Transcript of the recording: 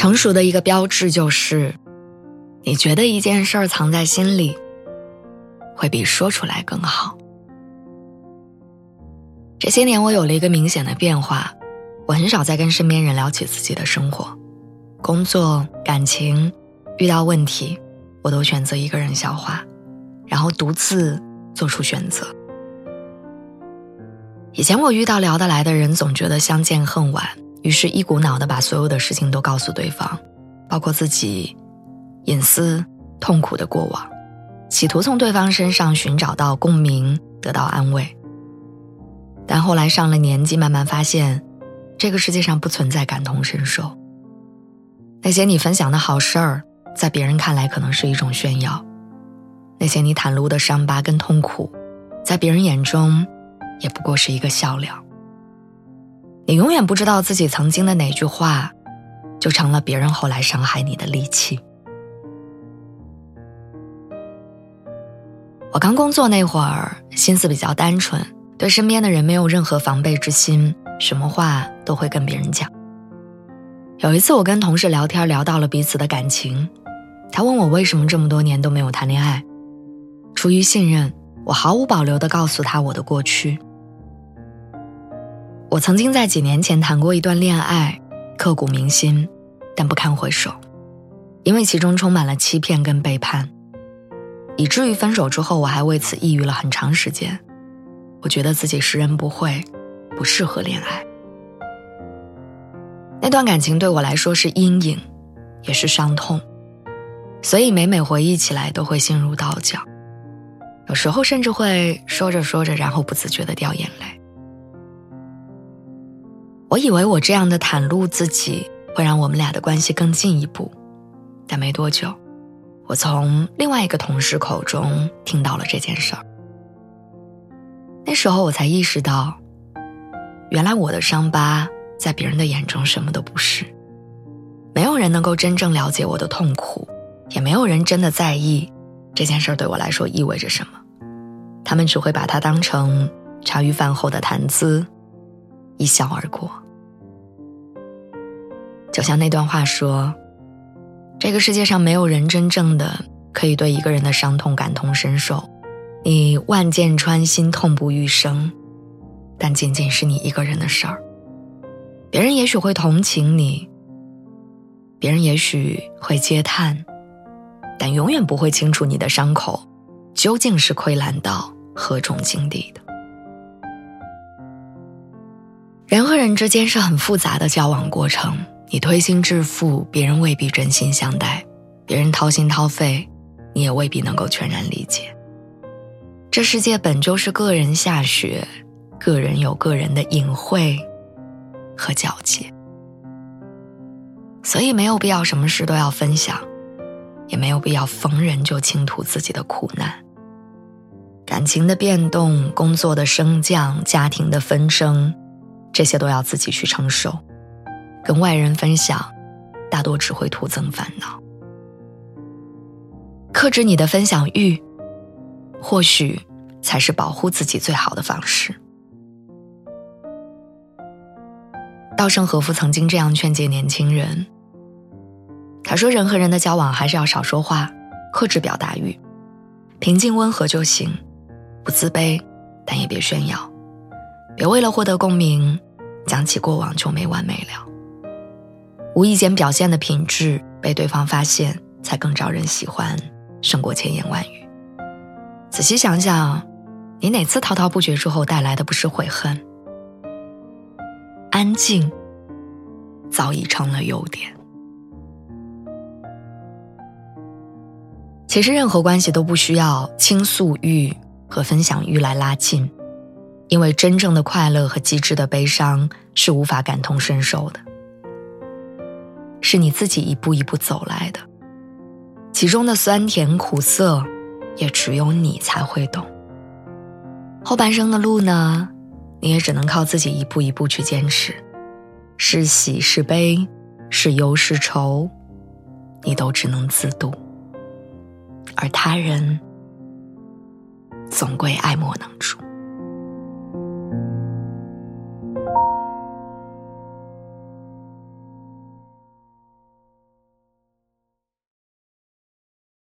成熟的一个标志就是，你觉得一件事儿藏在心里，会比说出来更好。这些年我有了一个明显的变化，我很少再跟身边人聊起自己的生活、工作、感情，遇到问题，我都选择一个人消化，然后独自做出选择。以前我遇到聊得来的人，总觉得相见恨晚。于是，一股脑的把所有的事情都告诉对方，包括自己隐私、痛苦的过往，企图从对方身上寻找到共鸣，得到安慰。但后来上了年纪，慢慢发现，这个世界上不存在感同身受。那些你分享的好事儿，在别人看来可能是一种炫耀；那些你袒露的伤疤跟痛苦，在别人眼中，也不过是一个笑料。你永远不知道自己曾经的哪句话，就成了别人后来伤害你的利器。我刚工作那会儿，心思比较单纯，对身边的人没有任何防备之心，什么话都会跟别人讲。有一次，我跟同事聊天，聊到了彼此的感情，他问我为什么这么多年都没有谈恋爱，出于信任，我毫无保留地告诉他我的过去。我曾经在几年前谈过一段恋爱，刻骨铭心，但不堪回首，因为其中充满了欺骗跟背叛，以至于分手之后我还为此抑郁了很长时间。我觉得自己识人不会，不适合恋爱。那段感情对我来说是阴影，也是伤痛，所以每每回忆起来都会心如刀绞，有时候甚至会说着说着，然后不自觉的掉眼泪。我以为我这样的袒露自己会让我们俩的关系更进一步，但没多久，我从另外一个同事口中听到了这件事儿。那时候我才意识到，原来我的伤疤在别人的眼中什么都不是，没有人能够真正了解我的痛苦，也没有人真的在意这件事儿对我来说意味着什么，他们只会把它当成茶余饭后的谈资。一笑而过，就像那段话说：“这个世界上没有人真正的可以对一个人的伤痛感同身受，你万箭穿心，痛不欲生，但仅仅是你一个人的事儿。别人也许会同情你，别人也许会嗟叹，但永远不会清楚你的伤口究竟是溃烂到何种境地的。”人和人之间是很复杂的交往过程，你推心置腹，别人未必真心相待；别人掏心掏肺，你也未必能够全然理解。这世界本就是个人下雪，个人有个人的隐晦和皎洁，所以没有必要什么事都要分享，也没有必要逢人就倾吐自己的苦难。感情的变动，工作的升降，家庭的纷争。这些都要自己去承受，跟外人分享，大多只会徒增烦恼。克制你的分享欲，或许才是保护自己最好的方式。稻盛和夫曾经这样劝诫年轻人：“他说，人和人的交往还是要少说话，克制表达欲，平静温和就行，不自卑，但也别炫耀。”别为了获得共鸣，讲起过往就没完没了。无意间表现的品质被对方发现，才更招人喜欢，胜过千言万语。仔细想想，你哪次滔滔不绝之后带来的不是悔恨？安静早已成了优点。其实，任何关系都不需要倾诉欲和分享欲来拉近。因为真正的快乐和极致的悲伤是无法感同身受的，是你自己一步一步走来的，其中的酸甜苦涩，也只有你才会懂。后半生的路呢，你也只能靠自己一步一步去坚持，是喜是悲，是忧是愁，你都只能自度，而他人总归爱莫能助。